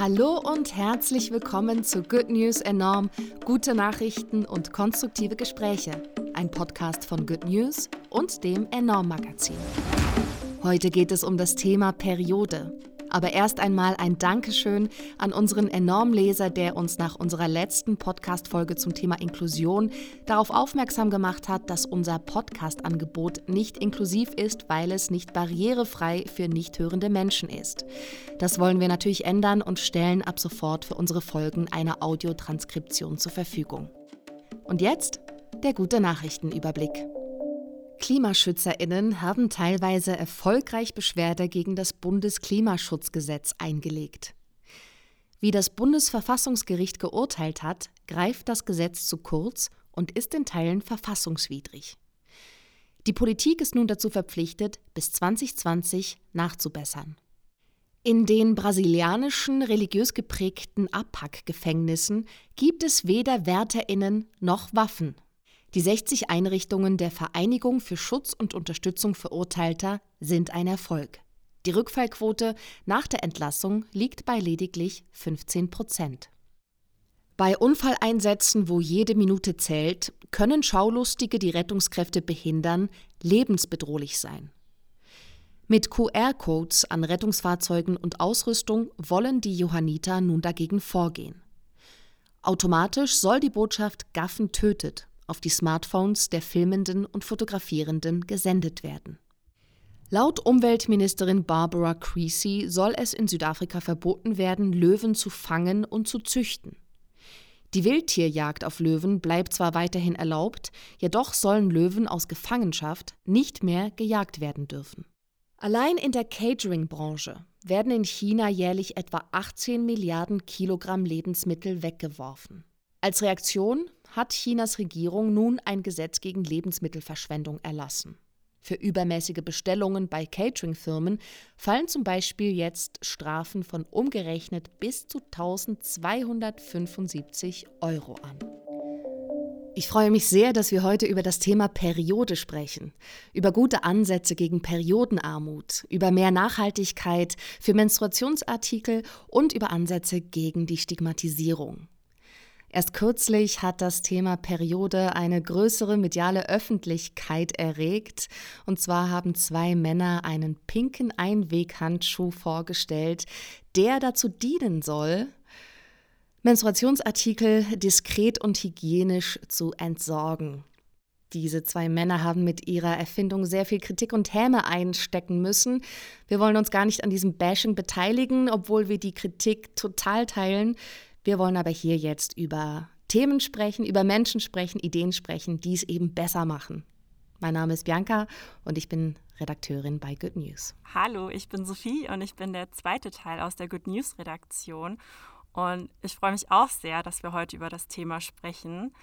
Hallo und herzlich willkommen zu Good News Enorm, gute Nachrichten und konstruktive Gespräche. Ein Podcast von Good News und dem Enorm Magazin. Heute geht es um das Thema Periode. Aber erst einmal ein Dankeschön an unseren Enormleser, der uns nach unserer letzten Podcast-Folge zum Thema Inklusion darauf aufmerksam gemacht hat, dass unser Podcast-Angebot nicht inklusiv ist, weil es nicht barrierefrei für nicht hörende Menschen ist. Das wollen wir natürlich ändern und stellen ab sofort für unsere Folgen eine Audiotranskription zur Verfügung. Und jetzt der gute Nachrichtenüberblick. KlimaschützerInnen haben teilweise erfolgreich Beschwerde gegen das Bundesklimaschutzgesetz eingelegt. Wie das Bundesverfassungsgericht geurteilt hat, greift das Gesetz zu kurz und ist in Teilen verfassungswidrig. Die Politik ist nun dazu verpflichtet, bis 2020 nachzubessern. In den brasilianischen religiös geprägten Abpackgefängnissen gibt es weder Wärterinnen noch Waffen. Die 60 Einrichtungen der Vereinigung für Schutz und Unterstützung Verurteilter sind ein Erfolg. Die Rückfallquote nach der Entlassung liegt bei lediglich 15 Prozent. Bei Unfalleinsätzen, wo jede Minute zählt, können Schaulustige die Rettungskräfte behindern, lebensbedrohlich sein. Mit QR-Codes an Rettungsfahrzeugen und Ausrüstung wollen die Johanniter nun dagegen vorgehen. Automatisch soll die Botschaft Gaffen tötet auf die Smartphones der Filmenden und Fotografierenden gesendet werden. Laut Umweltministerin Barbara Creasy soll es in Südafrika verboten werden, Löwen zu fangen und zu züchten. Die Wildtierjagd auf Löwen bleibt zwar weiterhin erlaubt, jedoch sollen Löwen aus Gefangenschaft nicht mehr gejagt werden dürfen. Allein in der Catering-Branche werden in China jährlich etwa 18 Milliarden Kilogramm Lebensmittel weggeworfen. Als Reaktion hat Chinas Regierung nun ein Gesetz gegen Lebensmittelverschwendung erlassen. Für übermäßige Bestellungen bei Catering-Firmen fallen zum Beispiel jetzt Strafen von umgerechnet bis zu 1275 Euro an. Ich freue mich sehr, dass wir heute über das Thema Periode sprechen, über gute Ansätze gegen Periodenarmut, über mehr Nachhaltigkeit für Menstruationsartikel und über Ansätze gegen die Stigmatisierung. Erst kürzlich hat das Thema Periode eine größere mediale Öffentlichkeit erregt. Und zwar haben zwei Männer einen pinken Einweghandschuh vorgestellt, der dazu dienen soll, Menstruationsartikel diskret und hygienisch zu entsorgen. Diese zwei Männer haben mit ihrer Erfindung sehr viel Kritik und Häme einstecken müssen. Wir wollen uns gar nicht an diesem Bashing beteiligen, obwohl wir die Kritik total teilen. Wir wollen aber hier jetzt über Themen sprechen, über Menschen sprechen, Ideen sprechen, die es eben besser machen. Mein Name ist Bianca und ich bin Redakteurin bei Good News. Hallo, ich bin Sophie und ich bin der zweite Teil aus der Good News Redaktion. Und ich freue mich auch sehr, dass wir heute über das Thema sprechen.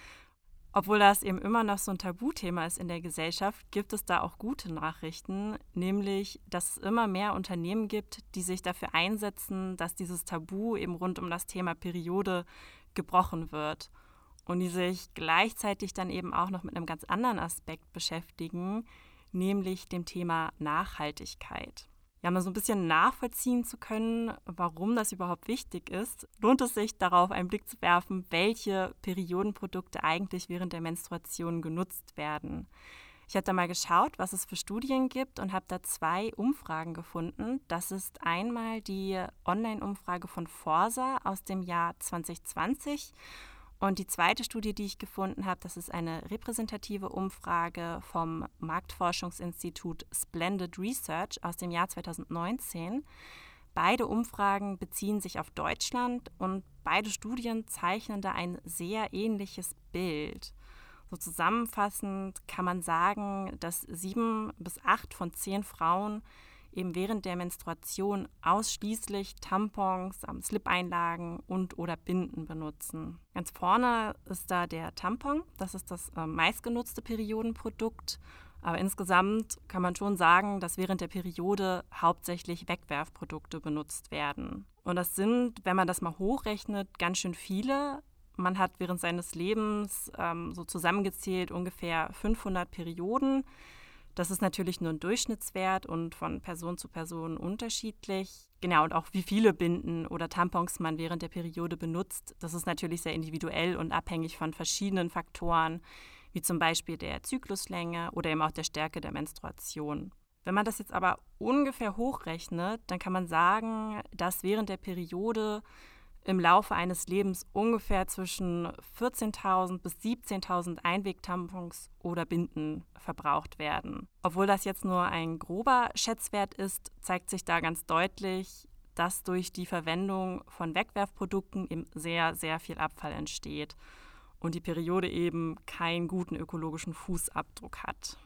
Obwohl das eben immer noch so ein Tabuthema ist in der Gesellschaft, gibt es da auch gute Nachrichten, nämlich dass es immer mehr Unternehmen gibt, die sich dafür einsetzen, dass dieses Tabu eben rund um das Thema Periode gebrochen wird und die sich gleichzeitig dann eben auch noch mit einem ganz anderen Aspekt beschäftigen, nämlich dem Thema Nachhaltigkeit ja, mal so ein bisschen nachvollziehen zu können, warum das überhaupt wichtig ist, lohnt es sich darauf einen Blick zu werfen, welche Periodenprodukte eigentlich während der Menstruation genutzt werden. Ich habe da mal geschaut, was es für Studien gibt und habe da zwei Umfragen gefunden. Das ist einmal die Online-Umfrage von Forsa aus dem Jahr 2020 und die zweite Studie, die ich gefunden habe, das ist eine repräsentative Umfrage vom Marktforschungsinstitut Splendid Research aus dem Jahr 2019. Beide Umfragen beziehen sich auf Deutschland und beide Studien zeichnen da ein sehr ähnliches Bild. So zusammenfassend kann man sagen, dass sieben bis acht von zehn Frauen eben während der Menstruation ausschließlich Tampons, Slip-Einlagen und oder Binden benutzen. Ganz vorne ist da der Tampon, das ist das äh, meistgenutzte Periodenprodukt. Aber insgesamt kann man schon sagen, dass während der Periode hauptsächlich Wegwerfprodukte benutzt werden. Und das sind, wenn man das mal hochrechnet, ganz schön viele. Man hat während seines Lebens ähm, so zusammengezählt ungefähr 500 Perioden. Das ist natürlich nur ein Durchschnittswert und von Person zu Person unterschiedlich. Genau, und auch wie viele Binden oder Tampons man während der Periode benutzt, das ist natürlich sehr individuell und abhängig von verschiedenen Faktoren, wie zum Beispiel der Zykluslänge oder eben auch der Stärke der Menstruation. Wenn man das jetzt aber ungefähr hochrechnet, dann kann man sagen, dass während der Periode im Laufe eines Lebens ungefähr zwischen 14.000 bis 17.000 Einwegtampons oder Binden verbraucht werden. Obwohl das jetzt nur ein grober Schätzwert ist, zeigt sich da ganz deutlich, dass durch die Verwendung von Wegwerfprodukten eben sehr, sehr viel Abfall entsteht und die Periode eben keinen guten ökologischen Fußabdruck hat.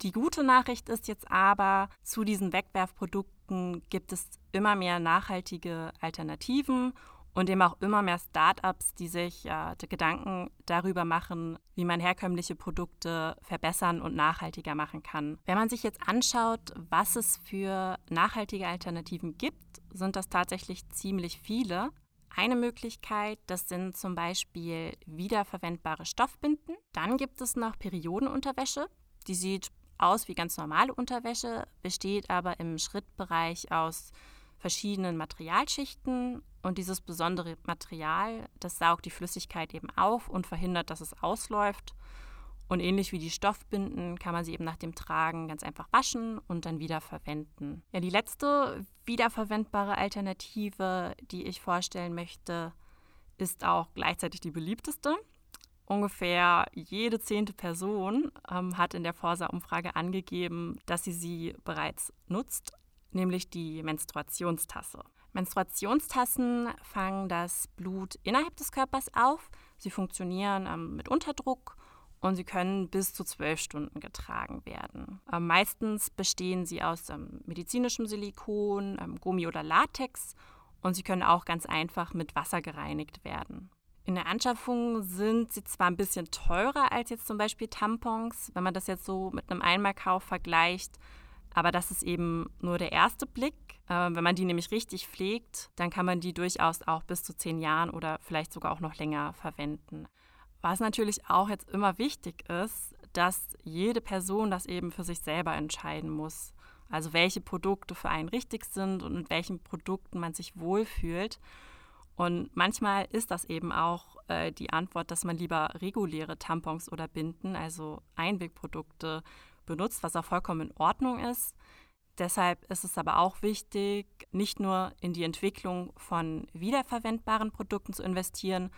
Die gute Nachricht ist jetzt aber, zu diesen Wegwerfprodukten gibt es immer mehr nachhaltige Alternativen und eben auch immer mehr Startups, die sich äh, Gedanken darüber machen, wie man herkömmliche Produkte verbessern und nachhaltiger machen kann. Wenn man sich jetzt anschaut, was es für nachhaltige Alternativen gibt, sind das tatsächlich ziemlich viele. Eine Möglichkeit, das sind zum Beispiel wiederverwendbare Stoffbinden. Dann gibt es noch Periodenunterwäsche. Die sieht aus wie ganz normale Unterwäsche, besteht aber im Schrittbereich aus verschiedenen Materialschichten und dieses besondere Material, das saugt die Flüssigkeit eben auf und verhindert, dass es ausläuft. Und ähnlich wie die Stoffbinden kann man sie eben nach dem Tragen ganz einfach waschen und dann wieder verwenden. Ja, die letzte wiederverwendbare Alternative, die ich vorstellen möchte, ist auch gleichzeitig die beliebteste. Ungefähr jede zehnte Person ähm, hat in der Forsa-Umfrage angegeben, dass sie sie bereits nutzt nämlich die Menstruationstasse. Menstruationstassen fangen das Blut innerhalb des Körpers auf. Sie funktionieren ähm, mit Unterdruck und sie können bis zu zwölf Stunden getragen werden. Ähm, meistens bestehen sie aus ähm, medizinischem Silikon, ähm, Gummi oder Latex und sie können auch ganz einfach mit Wasser gereinigt werden. In der Anschaffung sind sie zwar ein bisschen teurer als jetzt zum Beispiel Tampons. Wenn man das jetzt so mit einem Einmalkauf vergleicht, aber das ist eben nur der erste Blick. Äh, wenn man die nämlich richtig pflegt, dann kann man die durchaus auch bis zu zehn Jahren oder vielleicht sogar auch noch länger verwenden. Was natürlich auch jetzt immer wichtig ist, dass jede Person das eben für sich selber entscheiden muss. Also welche Produkte für einen richtig sind und mit welchen Produkten man sich wohlfühlt. Und manchmal ist das eben auch äh, die Antwort, dass man lieber reguläre Tampons oder Binden, also Einwegprodukte, benutzt, was auch vollkommen in Ordnung ist. Deshalb ist es aber auch wichtig, nicht nur in die Entwicklung von wiederverwendbaren Produkten zu investieren,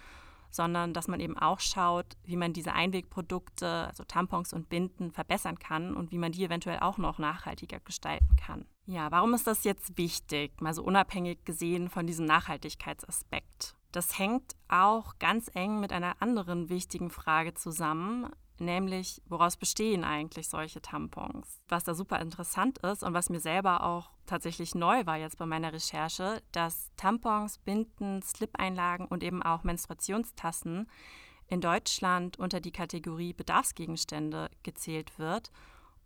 sondern dass man eben auch schaut, wie man diese Einwegprodukte, also Tampons und Binden, verbessern kann und wie man die eventuell auch noch nachhaltiger gestalten kann. Ja, warum ist das jetzt wichtig, mal so unabhängig gesehen von diesem Nachhaltigkeitsaspekt? Das hängt auch ganz eng mit einer anderen wichtigen Frage zusammen, nämlich woraus bestehen eigentlich solche Tampons. Was da super interessant ist und was mir selber auch tatsächlich neu war jetzt bei meiner Recherche, dass Tampons, Binden, Slip-Einlagen und eben auch Menstruationstassen in Deutschland unter die Kategorie Bedarfsgegenstände gezählt wird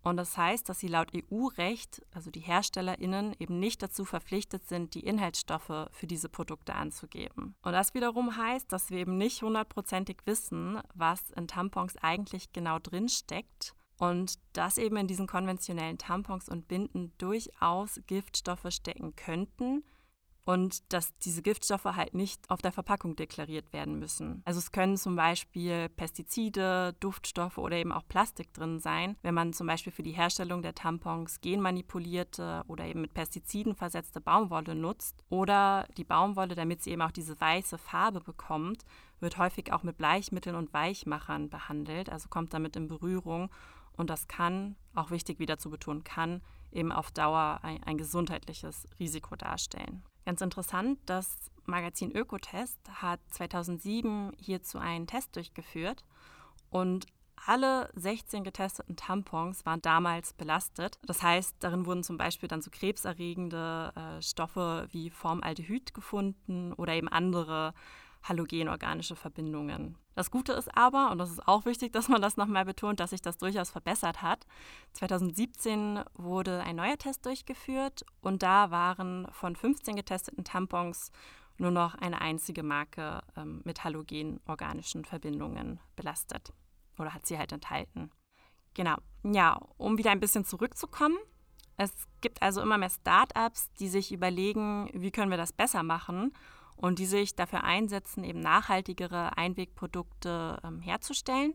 und das heißt, dass sie laut EU-Recht, also die HerstellerInnen, eben nicht dazu verpflichtet sind, die Inhaltsstoffe für diese Produkte anzugeben. Und das wiederum heißt, dass wir eben nicht hundertprozentig wissen, was in Tampons eigentlich genau drinsteckt und dass eben in diesen konventionellen Tampons und Binden durchaus Giftstoffe stecken könnten, und dass diese Giftstoffe halt nicht auf der Verpackung deklariert werden müssen. Also es können zum Beispiel Pestizide, Duftstoffe oder eben auch Plastik drin sein, wenn man zum Beispiel für die Herstellung der Tampons genmanipulierte oder eben mit Pestiziden versetzte Baumwolle nutzt oder die Baumwolle, damit sie eben auch diese weiße Farbe bekommt, wird häufig auch mit Bleichmitteln und Weichmachern behandelt, also kommt damit in Berührung und das kann, auch wichtig wieder zu betonen, kann eben auf Dauer ein, ein gesundheitliches Risiko darstellen. Ganz interessant, das Magazin Ökotest hat 2007 hierzu einen Test durchgeführt und alle 16 getesteten Tampons waren damals belastet. Das heißt, darin wurden zum Beispiel dann so krebserregende äh, Stoffe wie Formaldehyd gefunden oder eben andere halogenorganische Verbindungen. Das Gute ist aber, und das ist auch wichtig, dass man das nochmal betont, dass sich das durchaus verbessert hat. 2017 wurde ein neuer Test durchgeführt und da waren von 15 getesteten Tampons nur noch eine einzige Marke ähm, mit halogenorganischen Verbindungen belastet oder hat sie halt enthalten. Genau. Ja, um wieder ein bisschen zurückzukommen. Es gibt also immer mehr Startups, die sich überlegen, wie können wir das besser machen und die sich dafür einsetzen, eben nachhaltigere Einwegprodukte ähm, herzustellen.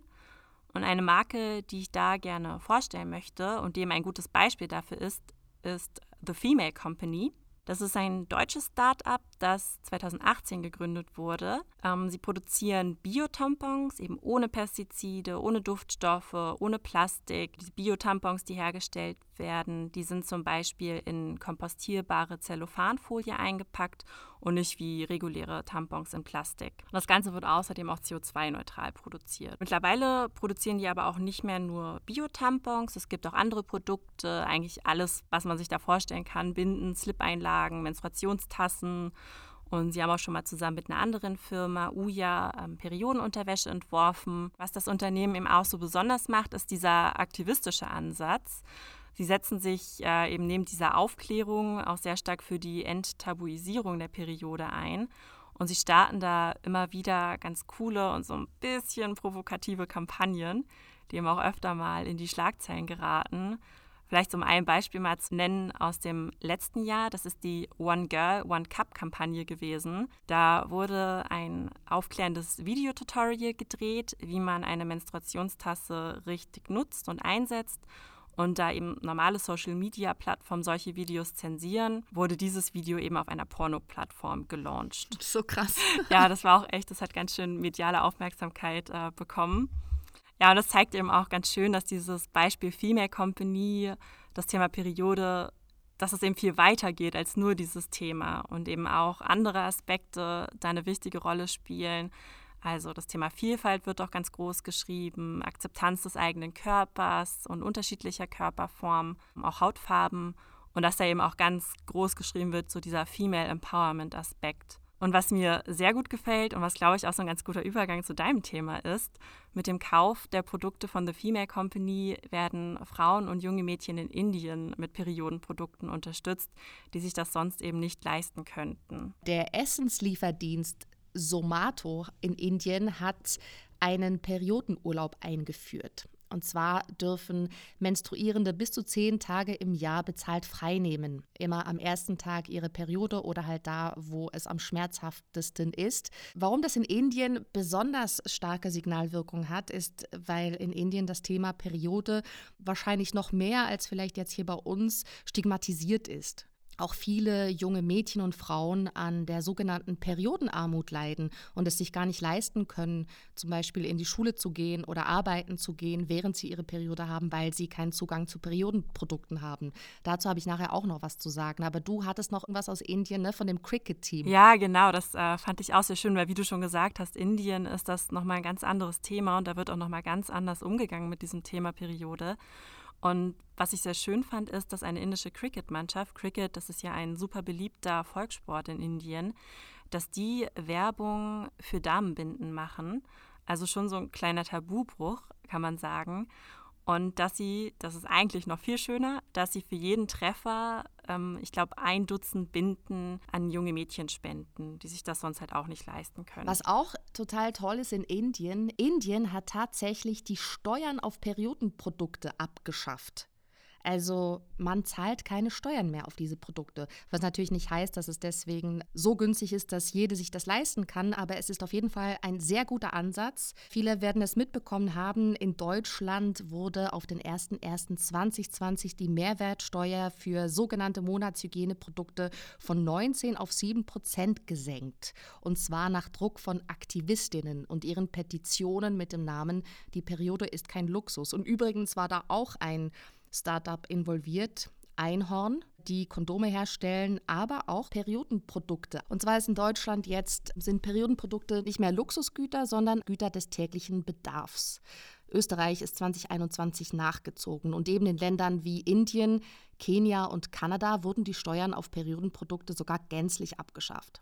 Und eine Marke, die ich da gerne vorstellen möchte und die eben ein gutes Beispiel dafür ist, ist The Female Company. Das ist ein deutsches Start-up, das 2018 gegründet wurde. Ähm, sie produzieren Biotampons, eben ohne Pestizide, ohne Duftstoffe, ohne Plastik. Die Biotampons, die hergestellt werden, die sind zum Beispiel in kompostierbare Zellophanfolie eingepackt und nicht wie reguläre Tampons in Plastik. Und das Ganze wird außerdem auch CO2-neutral produziert. Mittlerweile produzieren die aber auch nicht mehr nur Biotampons, es gibt auch andere Produkte, eigentlich alles, was man sich da vorstellen kann, Binden, Slip-Einlagen, Menstruationstassen und sie haben auch schon mal zusammen mit einer anderen Firma, Uja, ähm, Periodenunterwäsche entworfen. Was das Unternehmen eben auch so besonders macht, ist dieser aktivistische Ansatz. Sie setzen sich äh, eben neben dieser Aufklärung auch sehr stark für die Enttabuisierung der Periode ein. Und sie starten da immer wieder ganz coole und so ein bisschen provokative Kampagnen, die eben auch öfter mal in die Schlagzeilen geraten. Vielleicht um ein Beispiel mal zu nennen aus dem letzten Jahr, das ist die One Girl, One Cup Kampagne gewesen. Da wurde ein aufklärendes Videotutorial gedreht, wie man eine Menstruationstasse richtig nutzt und einsetzt. Und da eben normale Social-Media-Plattformen solche Videos zensieren, wurde dieses Video eben auf einer Porno-Plattform gelauncht. So krass. Ja, das war auch echt, das hat ganz schön mediale Aufmerksamkeit äh, bekommen. Ja, und das zeigt eben auch ganz schön, dass dieses Beispiel Female Company, das Thema Periode, dass es eben viel weiter geht als nur dieses Thema und eben auch andere Aspekte da eine wichtige Rolle spielen. Also das Thema Vielfalt wird auch ganz groß geschrieben, Akzeptanz des eigenen Körpers und unterschiedlicher Körperformen, auch Hautfarben und dass da eben auch ganz groß geschrieben wird, so dieser Female Empowerment Aspekt. Und was mir sehr gut gefällt und was, glaube ich, auch so ein ganz guter Übergang zu deinem Thema ist, mit dem Kauf der Produkte von The Female Company werden Frauen und junge Mädchen in Indien mit Periodenprodukten unterstützt, die sich das sonst eben nicht leisten könnten. Der Essenslieferdienst Somato in Indien hat einen Periodenurlaub eingeführt. Und zwar dürfen Menstruierende bis zu zehn Tage im Jahr bezahlt freinehmen. Immer am ersten Tag ihre Periode oder halt da, wo es am schmerzhaftesten ist. Warum das in Indien besonders starke Signalwirkung hat, ist, weil in Indien das Thema Periode wahrscheinlich noch mehr als vielleicht jetzt hier bei uns stigmatisiert ist auch viele junge Mädchen und Frauen an der sogenannten Periodenarmut leiden und es sich gar nicht leisten können, zum Beispiel in die Schule zu gehen oder arbeiten zu gehen, während sie ihre Periode haben, weil sie keinen Zugang zu Periodenprodukten haben. Dazu habe ich nachher auch noch was zu sagen. Aber du hattest noch irgendwas aus Indien, ne, von dem Cricket-Team. Ja, genau, das äh, fand ich auch sehr schön, weil wie du schon gesagt hast, Indien ist das nochmal ein ganz anderes Thema und da wird auch nochmal ganz anders umgegangen mit diesem Thema Periode. Und was ich sehr schön fand, ist, dass eine indische Cricket-Mannschaft, Cricket, das ist ja ein super beliebter Volkssport in Indien, dass die Werbung für Damenbinden machen. Also schon so ein kleiner Tabubruch, kann man sagen. Und dass sie, das ist eigentlich noch viel schöner, dass sie für jeden Treffer, ähm, ich glaube, ein Dutzend Binden an junge Mädchen spenden, die sich das sonst halt auch nicht leisten können. Was auch total toll ist in Indien, Indien hat tatsächlich die Steuern auf Periodenprodukte abgeschafft. Also man zahlt keine Steuern mehr auf diese Produkte, was natürlich nicht heißt, dass es deswegen so günstig ist, dass jede sich das leisten kann, aber es ist auf jeden Fall ein sehr guter Ansatz. Viele werden es mitbekommen haben, in Deutschland wurde auf den 01.01.2020 die Mehrwertsteuer für sogenannte Monatshygieneprodukte von 19 auf 7 Prozent gesenkt. Und zwar nach Druck von Aktivistinnen und ihren Petitionen mit dem Namen Die Periode ist kein Luxus. Und übrigens war da auch ein Startup involviert. Einhorn, die Kondome herstellen, aber auch Periodenprodukte. Und zwar ist in Deutschland jetzt sind Periodenprodukte nicht mehr Luxusgüter, sondern Güter des täglichen Bedarfs. Österreich ist 2021 nachgezogen und eben in Ländern wie Indien, Kenia und Kanada wurden die Steuern auf Periodenprodukte sogar gänzlich abgeschafft.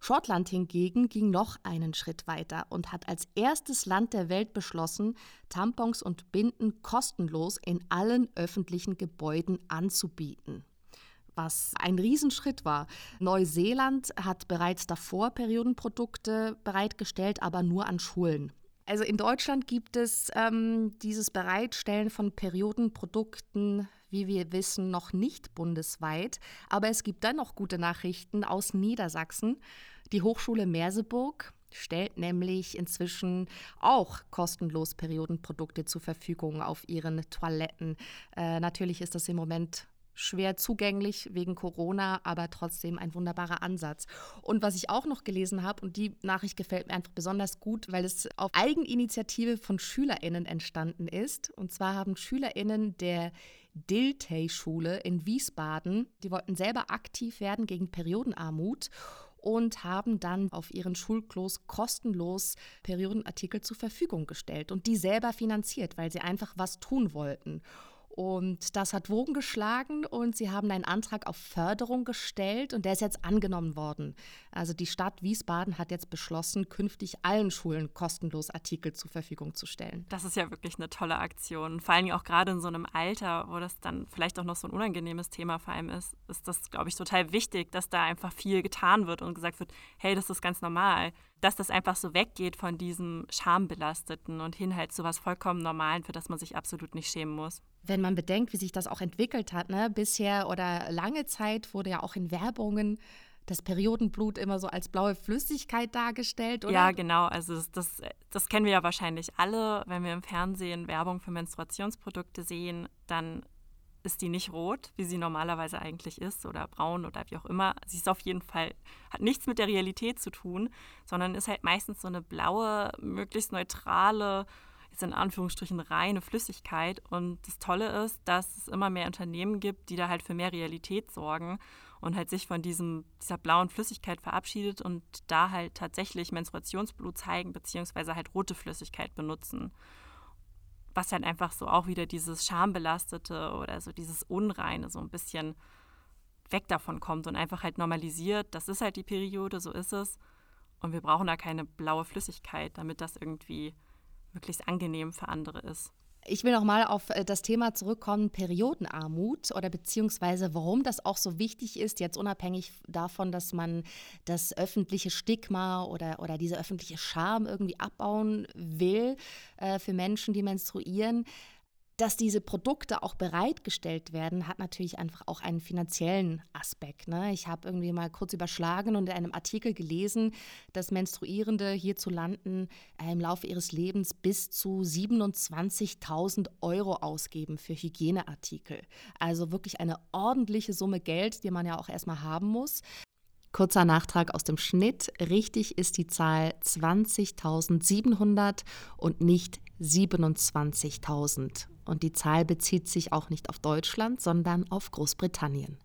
Schottland hingegen ging noch einen Schritt weiter und hat als erstes Land der Welt beschlossen, Tampons und Binden kostenlos in allen öffentlichen Gebäuden anzubieten was ein Riesenschritt war. Neuseeland hat bereits davor Periodenprodukte bereitgestellt, aber nur an Schulen. Also in Deutschland gibt es ähm, dieses Bereitstellen von Periodenprodukten, wie wir wissen, noch nicht bundesweit. Aber es gibt dann noch gute Nachrichten aus Niedersachsen. Die Hochschule Merseburg stellt nämlich inzwischen auch kostenlos Periodenprodukte zur Verfügung auf ihren Toiletten. Äh, natürlich ist das im Moment schwer zugänglich wegen Corona, aber trotzdem ein wunderbarer Ansatz. Und was ich auch noch gelesen habe, und die Nachricht gefällt mir einfach besonders gut, weil es auf Eigeninitiative von SchülerInnen entstanden ist. Und zwar haben SchülerInnen der Diltey-Schule in Wiesbaden, die wollten selber aktiv werden gegen Periodenarmut und haben dann auf ihren Schulklos kostenlos Periodenartikel zur Verfügung gestellt und die selber finanziert, weil sie einfach was tun wollten. Und das hat Wogen geschlagen und sie haben einen Antrag auf Förderung gestellt und der ist jetzt angenommen worden. Also die Stadt Wiesbaden hat jetzt beschlossen, künftig allen Schulen kostenlos Artikel zur Verfügung zu stellen. Das ist ja wirklich eine tolle Aktion. Vor allem auch gerade in so einem Alter, wo das dann vielleicht auch noch so ein unangenehmes Thema vor allem ist, ist das, glaube ich, total wichtig, dass da einfach viel getan wird und gesagt wird, hey, das ist ganz normal dass das einfach so weggeht von diesem Schambelasteten und hin halt zu was vollkommen Normalen, für das man sich absolut nicht schämen muss. Wenn man bedenkt, wie sich das auch entwickelt hat, ne? bisher oder lange Zeit wurde ja auch in Werbungen das Periodenblut immer so als blaue Flüssigkeit dargestellt, oder? Ja, genau. Also das, das, das, kennen wir ja wahrscheinlich alle. Wenn wir im Fernsehen Werbung für Menstruationsprodukte sehen, dann ist die nicht rot, wie sie normalerweise eigentlich ist, oder braun oder wie auch immer. Sie ist auf jeden Fall, hat nichts mit der Realität zu tun, sondern ist halt meistens so eine blaue, möglichst neutrale, jetzt in Anführungsstrichen reine Flüssigkeit. Und das Tolle ist, dass es immer mehr Unternehmen gibt, die da halt für mehr Realität sorgen und halt sich von diesem, dieser blauen Flüssigkeit verabschiedet und da halt tatsächlich Menstruationsblut zeigen, beziehungsweise halt rote Flüssigkeit benutzen was dann einfach so auch wieder dieses Schambelastete oder so dieses Unreine so ein bisschen weg davon kommt und einfach halt normalisiert, das ist halt die Periode, so ist es. Und wir brauchen da keine blaue Flüssigkeit, damit das irgendwie möglichst angenehm für andere ist. Ich will noch mal auf äh, das Thema zurückkommen, Periodenarmut oder beziehungsweise warum das auch so wichtig ist, jetzt unabhängig davon, dass man das öffentliche Stigma oder, oder diese öffentliche Scham irgendwie abbauen will äh, für Menschen, die menstruieren dass diese Produkte auch bereitgestellt werden, hat natürlich einfach auch einen finanziellen Aspekt. Ne? Ich habe irgendwie mal kurz überschlagen und in einem Artikel gelesen, dass Menstruierende hierzulande äh, im Laufe ihres Lebens bis zu 27.000 Euro ausgeben für Hygieneartikel. Also wirklich eine ordentliche Summe Geld, die man ja auch erstmal haben muss. Kurzer Nachtrag aus dem Schnitt. Richtig ist die Zahl 20.700 und nicht 27.000. Und die Zahl bezieht sich auch nicht auf Deutschland, sondern auf Großbritannien.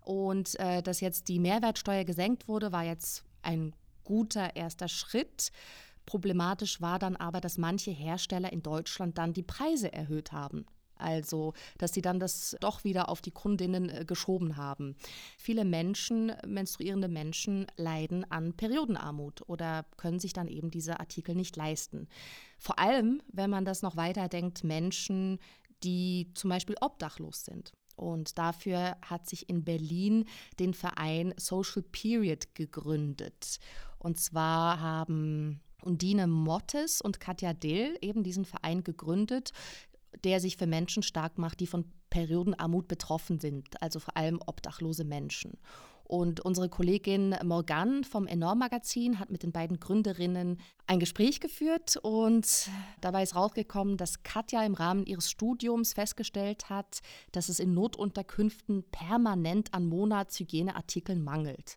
Und äh, dass jetzt die Mehrwertsteuer gesenkt wurde, war jetzt ein guter erster Schritt. Problematisch war dann aber, dass manche Hersteller in Deutschland dann die Preise erhöht haben. Also, dass sie dann das doch wieder auf die Kundinnen äh, geschoben haben. Viele Menschen, menstruierende Menschen, leiden an Periodenarmut oder können sich dann eben diese Artikel nicht leisten. Vor allem, wenn man das noch weiterdenkt, Menschen, die zum Beispiel obdachlos sind. Und dafür hat sich in Berlin den Verein Social Period gegründet. Und zwar haben Undine Mottes und Katja Dill eben diesen Verein gegründet, der sich für Menschen stark macht, die von Periodenarmut betroffen sind, also vor allem obdachlose Menschen. Und unsere Kollegin Morgan vom Enorm Magazin hat mit den beiden Gründerinnen ein Gespräch geführt und dabei ist rausgekommen, dass Katja im Rahmen ihres Studiums festgestellt hat, dass es in Notunterkünften permanent an Monatshygieneartikeln mangelt.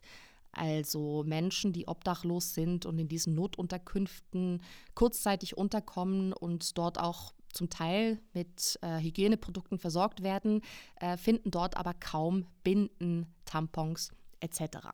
Also Menschen, die obdachlos sind und in diesen Notunterkünften kurzzeitig unterkommen und dort auch zum Teil mit äh, Hygieneprodukten versorgt werden, äh, finden dort aber kaum Binden, Tampons etc.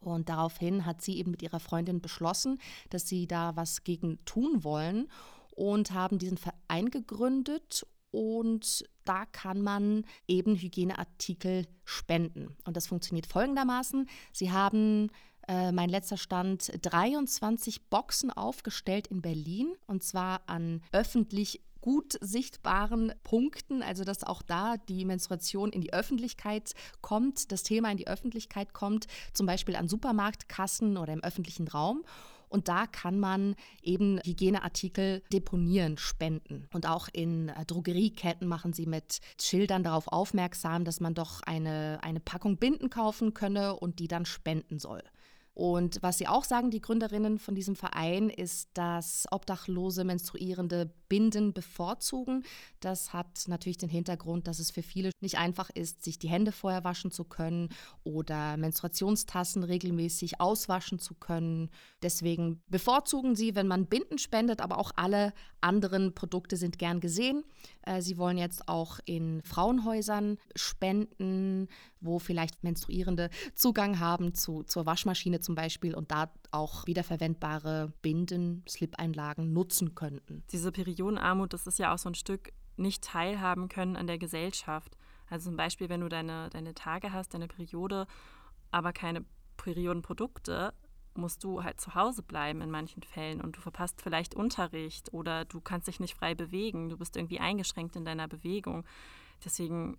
Und daraufhin hat sie eben mit ihrer Freundin beschlossen, dass sie da was gegen tun wollen und haben diesen Verein gegründet und da kann man eben Hygieneartikel spenden. Und das funktioniert folgendermaßen. Sie haben äh, mein letzter Stand 23 Boxen aufgestellt in Berlin und zwar an öffentlich gut sichtbaren Punkten, also dass auch da die Menstruation in die Öffentlichkeit kommt, das Thema in die Öffentlichkeit kommt, zum Beispiel an Supermarktkassen oder im öffentlichen Raum. Und da kann man eben Hygieneartikel deponieren, spenden. Und auch in äh, Drogerieketten machen sie mit Schildern darauf aufmerksam, dass man doch eine, eine Packung Binden kaufen könne und die dann spenden soll. Und was sie auch sagen, die Gründerinnen von diesem Verein, ist, dass obdachlose Menstruierende Binden bevorzugen. Das hat natürlich den Hintergrund, dass es für viele nicht einfach ist, sich die Hände vorher waschen zu können oder Menstruationstassen regelmäßig auswaschen zu können. Deswegen bevorzugen sie, wenn man Binden spendet, aber auch alle anderen Produkte sind gern gesehen. Äh, sie wollen jetzt auch in Frauenhäusern spenden, wo vielleicht Menstruierende Zugang haben zu, zur Waschmaschine zum Beispiel und da auch wiederverwendbare Binden, Slip-Einlagen nutzen könnten. Diese Periodenarmut, das ist ja auch so ein Stück nicht teilhaben können an der Gesellschaft. Also zum Beispiel, wenn du deine, deine Tage hast, deine Periode, aber keine Periodenprodukte, musst du halt zu Hause bleiben in manchen Fällen und du verpasst vielleicht Unterricht oder du kannst dich nicht frei bewegen, du bist irgendwie eingeschränkt in deiner Bewegung. Deswegen,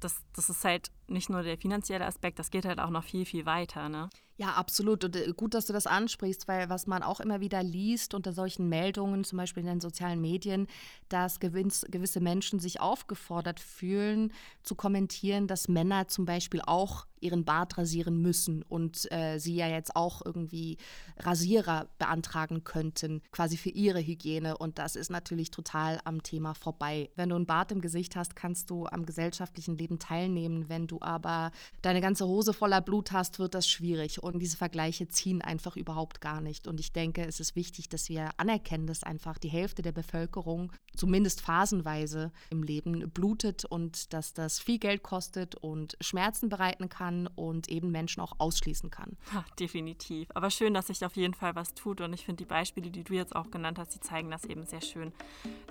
das, das ist halt nicht nur der finanzielle Aspekt, das geht halt auch noch viel, viel weiter. Ne? Ja, absolut. Und äh, gut, dass du das ansprichst, weil was man auch immer wieder liest unter solchen Meldungen, zum Beispiel in den sozialen Medien, dass gewisse Menschen sich aufgefordert fühlen, zu kommentieren, dass Männer zum Beispiel auch ihren Bart rasieren müssen und äh, sie ja jetzt auch irgendwie Rasierer beantragen könnten, quasi für ihre Hygiene. Und das ist natürlich total am Thema vorbei. Wenn du einen Bart im Gesicht hast, kannst du am gesellschaftlichen Leben teilnehmen. Wenn du aber deine ganze Hose voller Blut hast, wird das schwierig. Und diese Vergleiche ziehen einfach überhaupt gar nicht. Und ich denke, es ist wichtig, dass wir anerkennen, dass einfach die Hälfte der Bevölkerung zumindest phasenweise im Leben blutet und dass das viel Geld kostet und Schmerzen bereiten kann und eben Menschen auch ausschließen kann. Ja, definitiv. Aber schön, dass sich auf jeden Fall was tut. Und ich finde die Beispiele, die du jetzt auch genannt hast, die zeigen das eben sehr schön,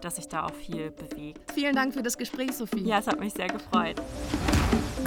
dass sich da auch viel bewegt. Vielen Dank für das Gespräch, Sophie. Ja, es hat mich sehr gefreut.